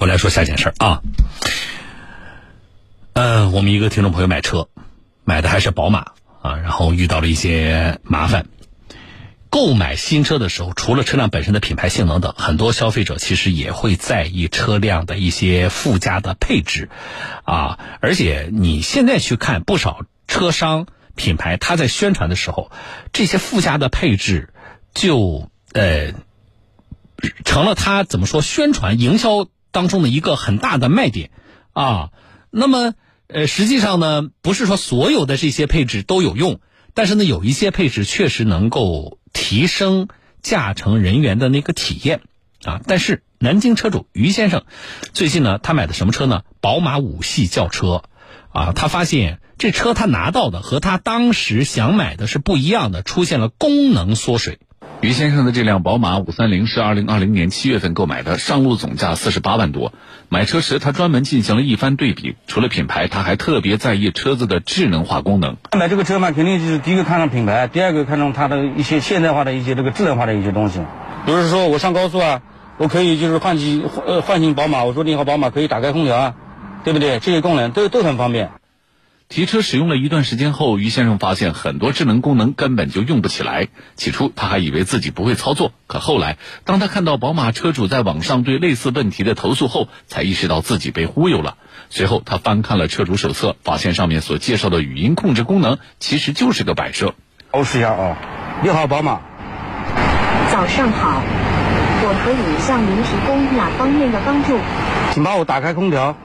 我来说下件事儿啊。呃，我们一个听众朋友买车，买的还是宝马啊，然后遇到了一些麻烦。购买新车的时候，除了车辆本身的品牌性能等，很多消费者其实也会在意车辆的一些附加的配置，啊，而且你现在去看不少车商品牌，他在宣传的时候，这些附加的配置就呃成了他怎么说宣传营销当中的一个很大的卖点啊。那么呃，实际上呢，不是说所有的这些配置都有用，但是呢，有一些配置确实能够。提升驾乘人员的那个体验啊！但是南京车主于先生最近呢，他买的什么车呢？宝马五系轿车啊！他发现这车他拿到的和他当时想买的是不一样的，出现了功能缩水。于先生的这辆宝马五三零是二零二零年七月份购买的，上路总价四十八万多。买车时他专门进行了一番对比，除了品牌，他还特别在意车子的智能化功能。买这个车嘛，肯定就是第一个看上品牌，第二个看中它的一些现代化的一些这个智能化的一些东西。比如说我上高速啊，我可以就是唤起呃唤醒宝马，我说你好宝马，可以打开空调啊，对不对？这些功能都都很方便。提车使用了一段时间后，于先生发现很多智能功能根本就用不起来。起初他还以为自己不会操作，可后来当他看到宝马车主在网上对类似问题的投诉后，才意识到自己被忽悠了。随后他翻看了车主手册，发现上面所介绍的语音控制功能其实就是个摆设。我试一下啊，你好，宝马。早上好，我可以向您提供哪方面的帮助？请帮我打开空调。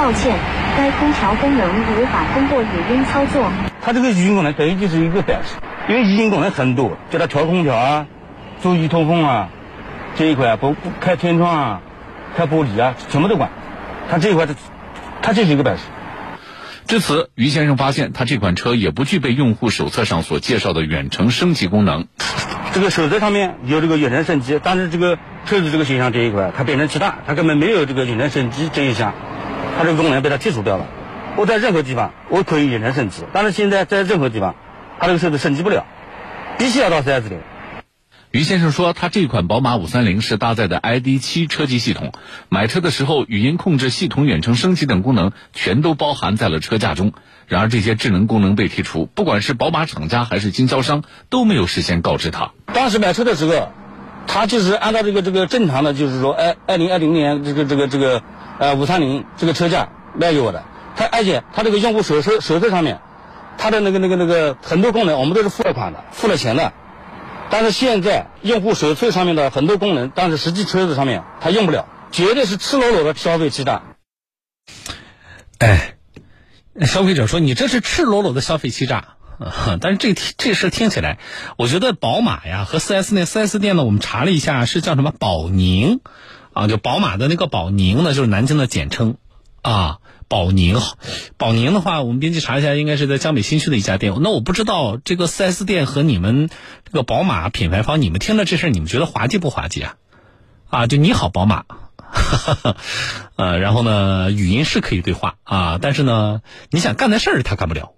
抱歉。该空调功能无法通过语音操作。它这个语音功能等于就是一个摆设，因为语音功能很多，叫它调空调啊，注意通风啊，这一块不不开天窗啊，开玻璃啊，什么都管。它这一块它它就是一个摆设。至此，于先生发现他这款车也不具备用户手册上所介绍的远程升级功能。这个手册上面有这个远程升级，但是这个车子这个选项这一块，它变成其他，它根本没有这个远程升级这一项。它这个功能被它剔除掉了。我在任何地方我可以远程升级，但是现在在任何地方，它这个车子升级不了，必须要到 4S 店。于先生说，他这款宝马五三零是搭载的 ID 七车机系统，买车的时候语音控制系统、远程升级等功能全都包含在了车架中。然而这些智能功能被剔除，不管是宝马厂家还是经销商都没有事先告知他。当时买车的时候，他就是按照这个这个正常的，就是说，哎，二零二零年这个这个这个。呃，五三零这个车价卖给我的，它而且它这个用户手册手册上面，它的那个那个那个很多功能我们都是付了款的，付了钱的，但是现在用户手册上面的很多功能，但是实际车子上面它用不了，绝对是赤裸裸的消费欺诈。哎，消费者说你这是赤裸裸的消费欺诈，但是这这事听起来，我觉得宝马呀和四 S 店四 S 店呢，我们查了一下是叫什么宝宁。啊，就宝马的那个宝宁呢，就是南京的简称，啊，宝宁，宝宁的话，我们编辑查一下，应该是在江北新区的一家店。那我不知道这个 4S 店和你们这个宝马品牌方，你们听了这事你们觉得滑稽不滑稽啊？啊，就你好，宝马，哈 哈呃，然后呢，语音是可以对话啊，但是呢，你想干的事儿他干不了。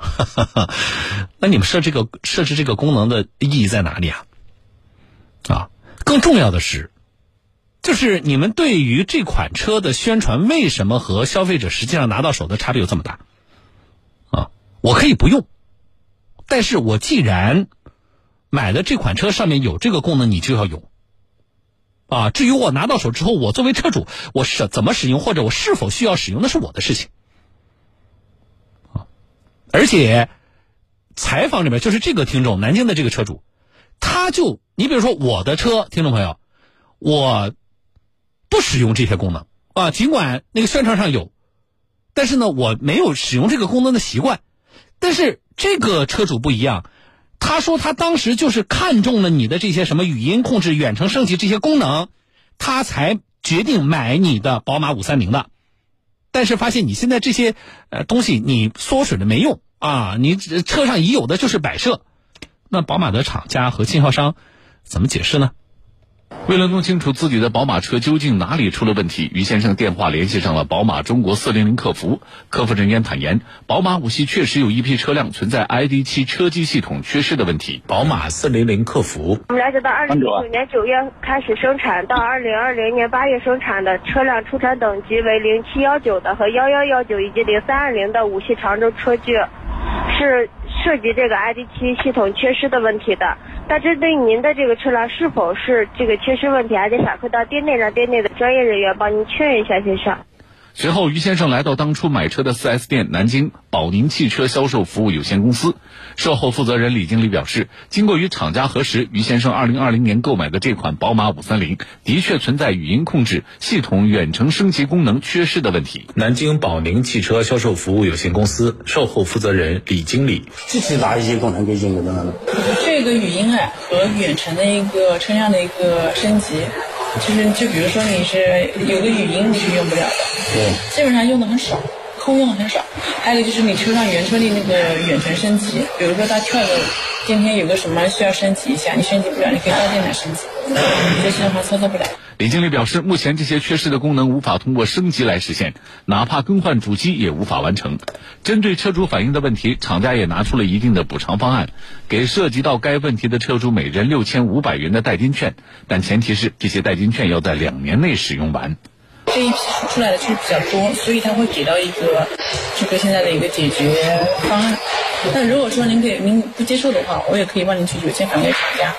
哈哈哈那你们设这个设置这个功能的意义在哪里啊？啊，更重要的是。就是你们对于这款车的宣传，为什么和消费者实际上拿到手的差别有这么大？啊，我可以不用，但是我既然买的这款车上面有这个功能，你就要有。啊，至于我拿到手之后，我作为车主，我是怎么使用，或者我是否需要使用，那是我的事情。而且采访里面就是这个听众，南京的这个车主，他就你比如说我的车，听众朋友，我。不使用这些功能啊，尽管那个宣传上有，但是呢，我没有使用这个功能的习惯。但是这个车主不一样，他说他当时就是看中了你的这些什么语音控制、远程升级这些功能，他才决定买你的宝马五三零的。但是发现你现在这些呃东西你缩水了没用啊，你车上已有的就是摆设，那宝马的厂家和经销商怎么解释呢？为了弄清楚自己的宝马车究竟哪里出了问题，于先生电话联系上了宝马中国四零零客服。客服人员坦言，宝马五系确实有一批车辆存在 ID 七车机系统缺失的问题。宝马四零零客服，我们了解到，二零一九年九月开始生产到二零二零年八月生产的车辆出厂等级为零七幺九的和幺幺幺九以及零三二零的五系长轴车距，是涉及这个 ID.7 系统缺失的问题的。但针对您的这个车辆是否是这个缺失问题，还得反馈到店内，让店内的专业人员帮您确认一下，先生。随后，于先生来到当初买车的 4S 店南京宝宁汽车销售服务有限公司，售后负责人李经理表示，经过与厂家核实，于先生2020年购买的这款宝马530的确存在语音控制系统远程升级功能缺失的问题。南京宝宁汽车销售服务有限公司售后负责人李经理，具体哪一些功能可以应用到呢？这个语音啊和远程的一个车辆的一个升级。就是就比如说你是有个语音你是用不了的，对，基本上用的很少，空用的很少。还有一个就是你车上原车的那个远程升级，比如说它跳个今天有个什么需要升级一下，你升级不了，你可以到电脑升级，这些的话操作不了。李经理表示，目前这些缺失的功能无法通过升级来实现，哪怕更换主机也无法完成。针对车主反映的问题，厂家也拿出了一定的补偿方案，给涉及到该问题的车主每人六千五百元的代金券，但前提是这些代金券要在两年内使用完。这一批出来的确实比较多，所以他会给到一个这个现在的一个解决方案。但如果说您给您不接受的话，我也可以帮您去邮件返给厂家。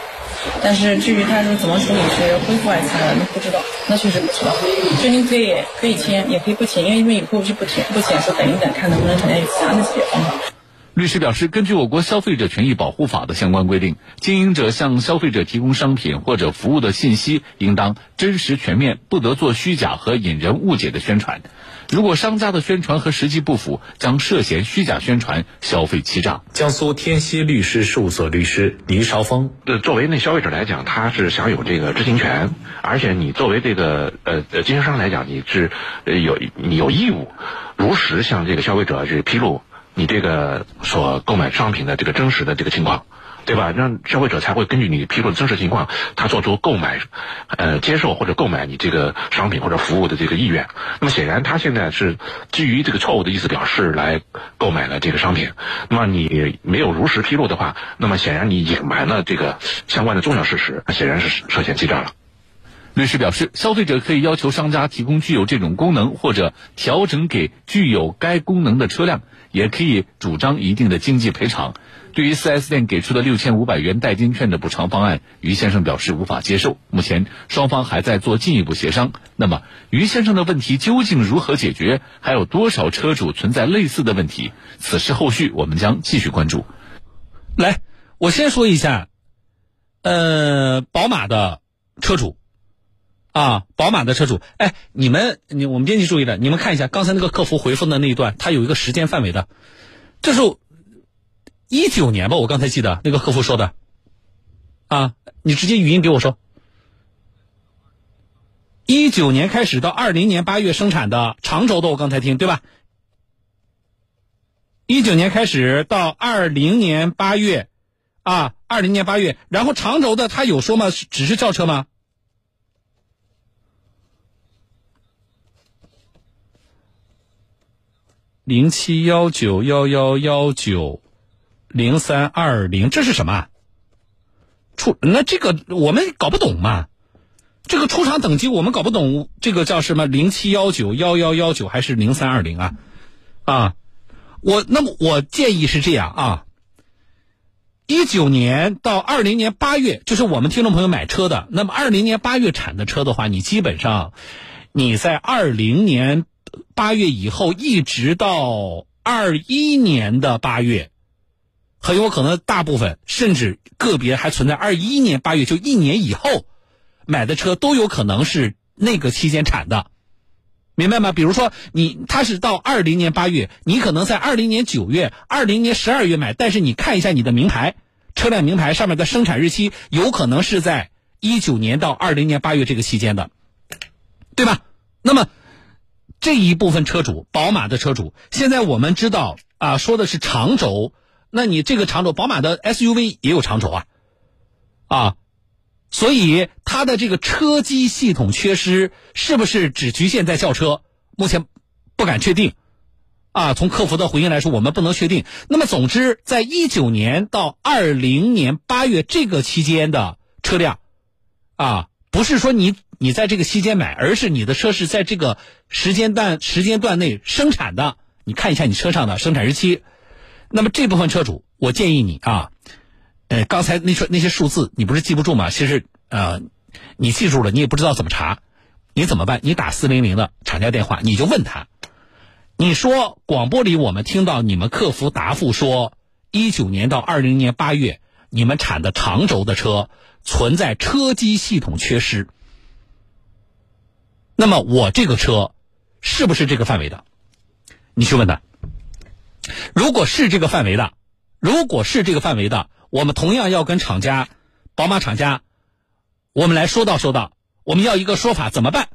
但是至于他说怎么处理，是恢复还是拆了，那不知道，那确实不知道。所以您可以可以签，也可以不签，因为因为以后是不签不签，说等一等，看能不能厂家有其他的解决方法。律师表示，根据我国消费者权益保护法的相关规定，经营者向消费者提供商品或者服务的信息，应当真实全面，不得做虚假和引人误解的宣传。如果商家的宣传和实际不符，将涉嫌虚假宣传、消费欺诈。江苏天锡律师事务所律师倪绍峰，呃，作为那消费者来讲，他是享有这个知情权，而且你作为这个呃呃经销商来讲，你是呃有你有义务如实向这个消费者去披露。你这个所购买商品的这个真实的这个情况，对吧？让消费者才会根据你披露的真实情况，他做出购买、呃接受或者购买你这个商品或者服务的这个意愿。那么显然，他现在是基于这个错误的意思表示来购买了这个商品。那么你没有如实披露的话，那么显然你隐瞒了这个相关的重要事实，那显然是涉嫌欺诈了。律师表示，消费者可以要求商家提供具有这种功能或者调整给具有该功能的车辆。也可以主张一定的经济赔偿。对于 4S 店给出的六千五百元代金券的补偿方案，于先生表示无法接受。目前双方还在做进一步协商。那么，于先生的问题究竟如何解决？还有多少车主存在类似的问题？此事后续我们将继续关注。来，我先说一下，呃，宝马的车主。啊，宝马的车主，哎，你们，你我们编辑注意了，你们看一下刚才那个客服回复的那一段，它有一个时间范围的，这是一九年吧？我刚才记得那个客服说的，啊，你直接语音给我说，一九年开始到二零年八月生产的长轴的，我刚才听对吧？一九年开始到二零年八月，啊，二零年八月，然后长轴的他有说吗？只是轿车吗？零七幺九幺幺幺九零三二零，这是什么？出那这个我们搞不懂嘛？这个出厂等级我们搞不懂，这个叫什么？零七幺九幺幺幺九还是零三二零啊？啊，我那么我建议是这样啊，一九年到二零年八月，就是我们听众朋友买车的，那么二零年八月产的车的话，你基本上你在二零年。八月以后一直到二一年的八月，很有可能大部分甚至个别还存在二一年八月就一年以后买的车都有可能是那个期间产的，明白吗？比如说你他是到二零年八月，你可能在二零年九月、二零年十二月买，但是你看一下你的名牌车辆名牌上面的生产日期，有可能是在一九年到二零年八月这个期间的，对吧？那么。这一部分车主，宝马的车主，现在我们知道啊，说的是长轴，那你这个长轴，宝马的 SUV 也有长轴啊，啊，所以它的这个车机系统缺失是不是只局限在轿车？目前不敢确定。啊，从客服的回应来说，我们不能确定。那么，总之，在一九年到二零年八月这个期间的车辆，啊，不是说你你在这个期间买，而是你的车是在这个时间段时间段内生产的。你看一下你车上的生产日期。那么这部分车主，我建议你啊，呃，刚才那说那些数字，你不是记不住吗？其实呃，你记住了，你也不知道怎么查，你怎么办？你打四零零的厂家电话，你就问他。你说广播里我们听到你们客服答复说，一九年到二零年八月，你们产的长轴的车存在车机系统缺失。那么我这个车是不是这个范围的？你去问他。如果是这个范围的，如果是这个范围的，我们同样要跟厂家，宝马厂家，我们来说道说道，我们要一个说法，怎么办？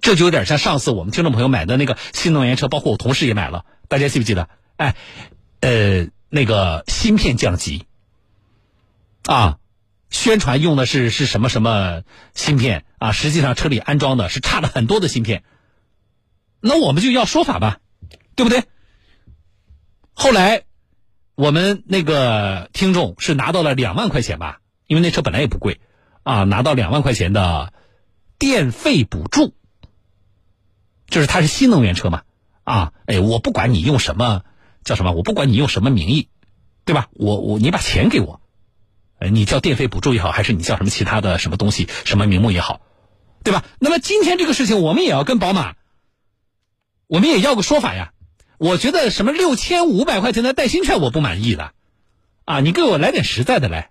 这就有点像上次我们听众朋友买的那个新能源车，包括我同事也买了，大家记不记得？哎，呃，那个芯片降级，啊，宣传用的是是什么什么芯片啊？实际上车里安装的是差了很多的芯片。那我们就要说法吧，对不对？后来我们那个听众是拿到了两万块钱吧，因为那车本来也不贵，啊，拿到两万块钱的电费补助。就是它是新能源车嘛，啊，哎，我不管你用什么叫什么，我不管你用什么名义，对吧？我我你把钱给我，呃，你叫电费补助也好，还是你叫什么其他的什么东西，什么名目也好，对吧？那么今天这个事情，我们也要跟宝马，我们也要个说法呀。我觉得什么六千五百块钱的代金券我不满意的，啊，你给我来点实在的来。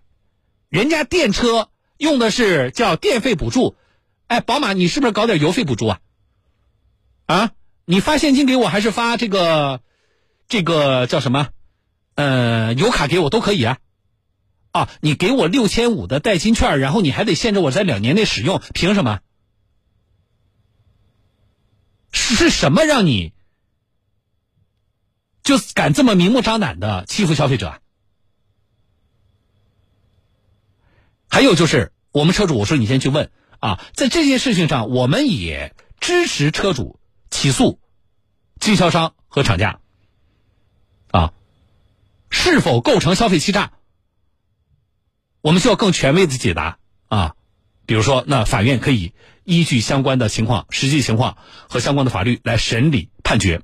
人家电车用的是叫电费补助，哎，宝马你是不是搞点油费补助啊？啊，你发现金给我还是发这个，这个叫什么？呃，油卡给我都可以啊。啊，你给我六千五的代金券，然后你还得限制我在两年内使用，凭什么？是什么让你就敢这么明目张胆的欺负消费者？还有就是，我们车主，我说你先去问啊，在这件事情上，我们也支持车主。起诉经销商和厂家啊，是否构成消费欺诈？我们需要更权威的解答啊。比如说，那法院可以依据相关的情况、实际情况和相关的法律来审理判决。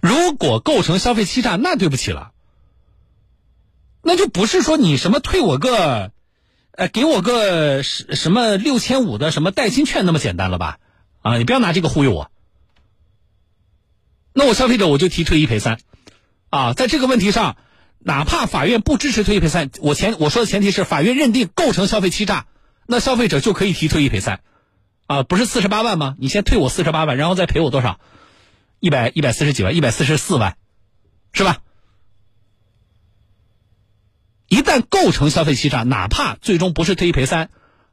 如果构成消费欺诈，那对不起了，那就不是说你什么退我个，呃，给我个什什么六千五的什么代金券那么简单了吧？啊，你不要拿这个忽悠我。那我消费者我就提退一赔三，啊，在这个问题上，哪怕法院不支持退一赔三，我前我说的前提是法院认定构成消费欺诈，那消费者就可以提退一赔三，啊，不是四十八万吗？你先退我四十八万，然后再赔我多少？一百一百四十几万，一百四十四万，是吧？一旦构成消费欺诈，哪怕最终不是退一赔三，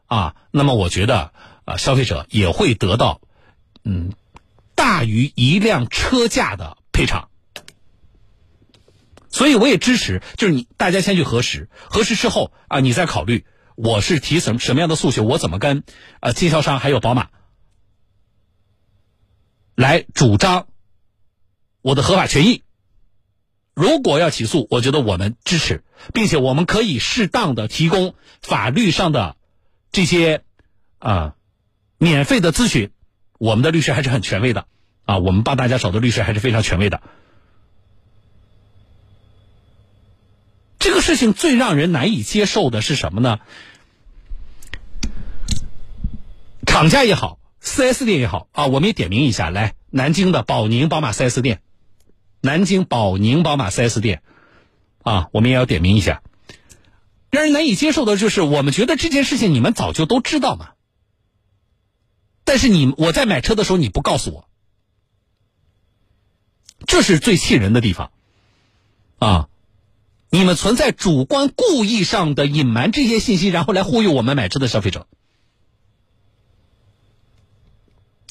啊，那么我觉得。啊，消费者也会得到，嗯，大于一辆车价的赔偿。所以我也支持，就是你大家先去核实，核实之后啊，你再考虑我是提什么什么样的诉求，我怎么跟啊经销商还有宝马来主张我的合法权益。如果要起诉，我觉得我们支持，并且我们可以适当的提供法律上的这些啊。免费的咨询，我们的律师还是很权威的，啊，我们帮大家找的律师还是非常权威的。这个事情最让人难以接受的是什么呢？厂家也好，4S 店也好，啊，我们也点名一下，来，南京的宝宁宝马 4S 店，南京宝宁宝马 4S 店，啊，我们也要点名一下。让人难以接受的就是，我们觉得这件事情你们早就都知道嘛。但是你我在买车的时候你不告诉我，这是最气人的地方，啊！你们存在主观故意上的隐瞒这些信息，然后来忽悠我们买车的消费者。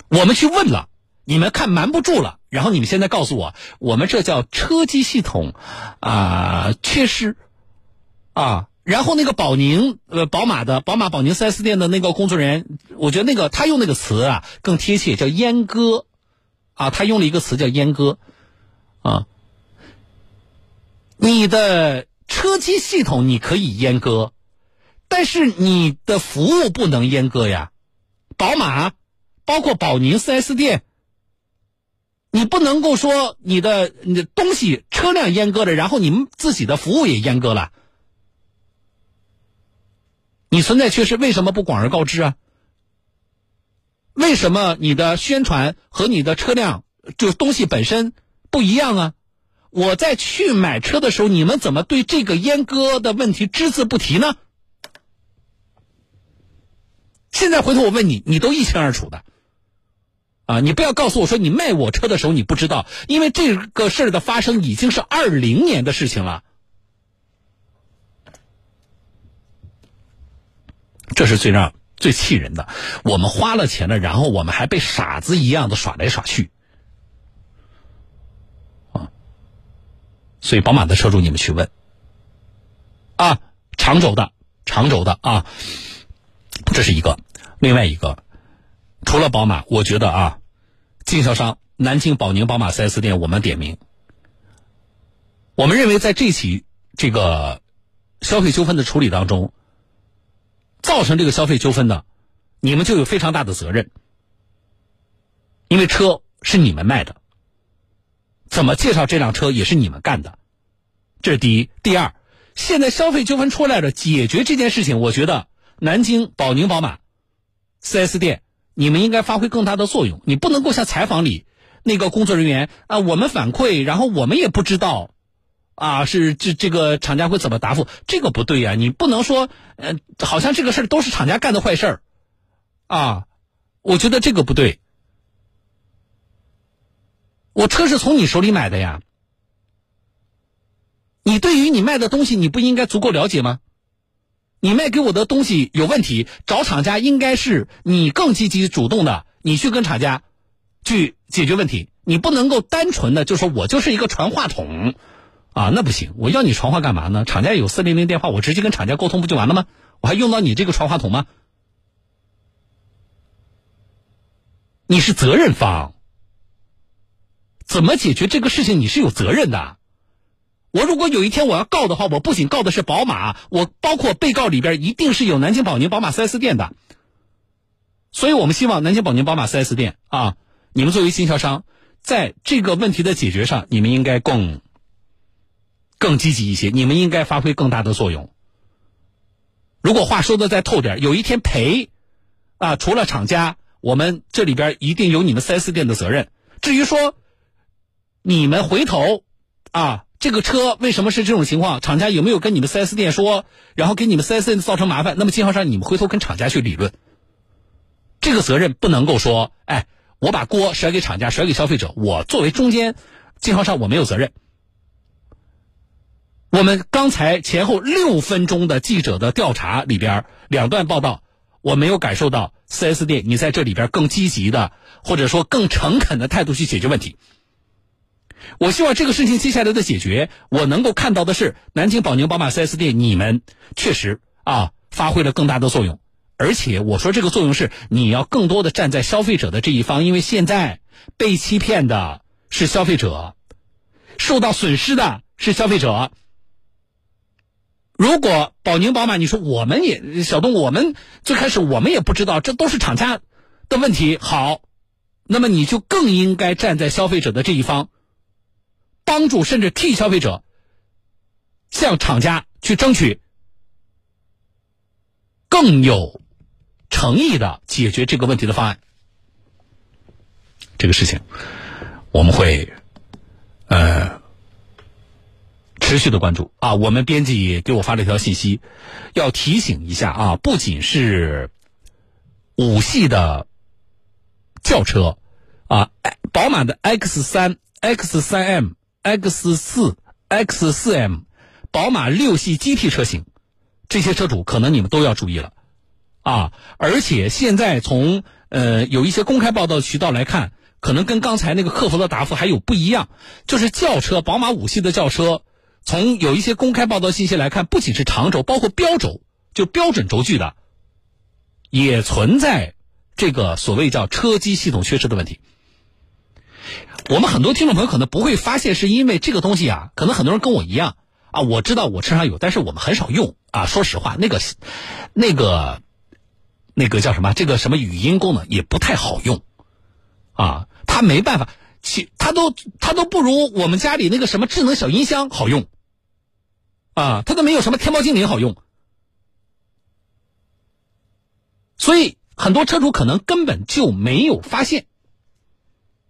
我们去问了，你们看瞒不住了，然后你们现在告诉我，我们这叫车机系统啊缺失啊。然后那个宝宁呃宝马的宝马宝宁 4S 店的那个工作人员，我觉得那个他用那个词啊更贴切，叫阉割，啊，他用了一个词叫阉割，啊，你的车机系统你可以阉割，但是你的服务不能阉割呀，宝马，包括宝宁 4S 店。你不能够说你的你的东西车辆阉割了，然后你们自己的服务也阉割了。你存在缺失，为什么不广而告之啊？为什么你的宣传和你的车辆就东西本身不一样啊？我在去买车的时候，你们怎么对这个阉割的问题只字不提呢？现在回头我问你，你都一清二楚的。啊，你不要告诉我说你卖我车的时候你不知道，因为这个事儿的发生已经是二零年的事情了，这是最让最气人的。我们花了钱了，然后我们还被傻子一样的耍来耍去，啊！所以宝马的车主你们去问，啊，长轴的，长轴的啊，这是一个，另外一个，除了宝马，我觉得啊，经销商南京宝宁宝马 4S 店，我们点名。我们认为，在这起这个消费纠纷的处理当中，造成这个消费纠纷的，你们就有非常大的责任，因为车是你们卖的，怎么介绍这辆车也是你们干的，这是第一。第二，现在消费纠纷出来了，解决这件事情，我觉得南京宝宁宝马 4S 店，你们应该发挥更大的作用。你不能够像采访里那个工作人员啊，我们反馈，然后我们也不知道。啊，是这这个厂家会怎么答复？这个不对呀，你不能说，呃，好像这个事儿都是厂家干的坏事儿，啊，我觉得这个不对。我车是从你手里买的呀，你对于你卖的东西，你不应该足够了解吗？你卖给我的东西有问题，找厂家应该是你更积极主动的，你去跟厂家去解决问题，你不能够单纯的就说我就是一个传话筒。啊，那不行！我要你传话干嘛呢？厂家有四零零电话，我直接跟厂家沟通不就完了吗？我还用到你这个传话筒吗？你是责任方，怎么解决这个事情？你是有责任的。我如果有一天我要告的话，我不仅告的是宝马，我包括被告里边一定是有南京宝宁宝马 4S 店的。所以我们希望南京宝宁宝马 4S 店啊，你们作为经销商，在这个问题的解决上，你们应该更。更积极一些，你们应该发挥更大的作用。如果话说的再透点，有一天赔，啊，除了厂家，我们这里边一定有你们 4S 店的责任。至于说，你们回头，啊，这个车为什么是这种情况？厂家有没有跟你们 4S 店说，然后给你们 4S 店造成麻烦？那么经销商，你们回头跟厂家去理论。这个责任不能够说，哎，我把锅甩给厂家，甩给消费者，我作为中间经销商，我没有责任。我们刚才前后六分钟的记者的调查里边，两段报道，我没有感受到 4S 店你在这里边更积极的，或者说更诚恳的态度去解决问题。我希望这个事情接下来的解决，我能够看到的是南京宝宁宝马 4S 店你们确实啊发挥了更大的作用，而且我说这个作用是你要更多的站在消费者的这一方，因为现在被欺骗的是消费者，受到损失的是消费者。如果宝宁宝马，你说我们也小东，我们最开始我们也不知道，这都是厂家的问题。好，那么你就更应该站在消费者的这一方，帮助甚至替消费者向厂家去争取更有诚意的解决这个问题的方案。这个事情我们会呃。持续的关注啊！我们编辑给我发了一条信息，要提醒一下啊，不仅是五系的轿车啊，宝马的 X 三、X 三 M、X 四、X 四 M，宝马六系 GT 车型，这些车主可能你们都要注意了啊！而且现在从呃有一些公开报道渠道来看，可能跟刚才那个客服的答复还有不一样，就是轿车宝马五系的轿车。从有一些公开报道信息来看，不仅是长轴，包括标轴，就标准轴距的，也存在这个所谓叫车机系统缺失的问题。我们很多听众朋友可能不会发现，是因为这个东西啊，可能很多人跟我一样啊，我知道我车上有，但是我们很少用啊。说实话，那个那个那个叫什么？这个什么语音功能也不太好用啊，它没办法，其它都它都不如我们家里那个什么智能小音箱好用啊，它都没有什么天猫精灵好用，所以很多车主可能根本就没有发现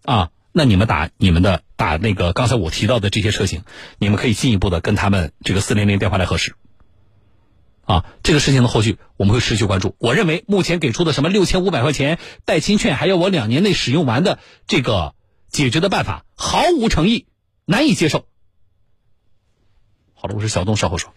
啊。那你们打你们的打那个刚才我提到的这些车型，你们可以进一步的跟他们这个四零零电话来核实。啊，这个事情的后续我们会持续关注。我认为目前给出的什么六千五百块钱代金券，还有我两年内使用完的这个解决的办法，毫无诚意，难以接受。好了，我是小东，稍后说。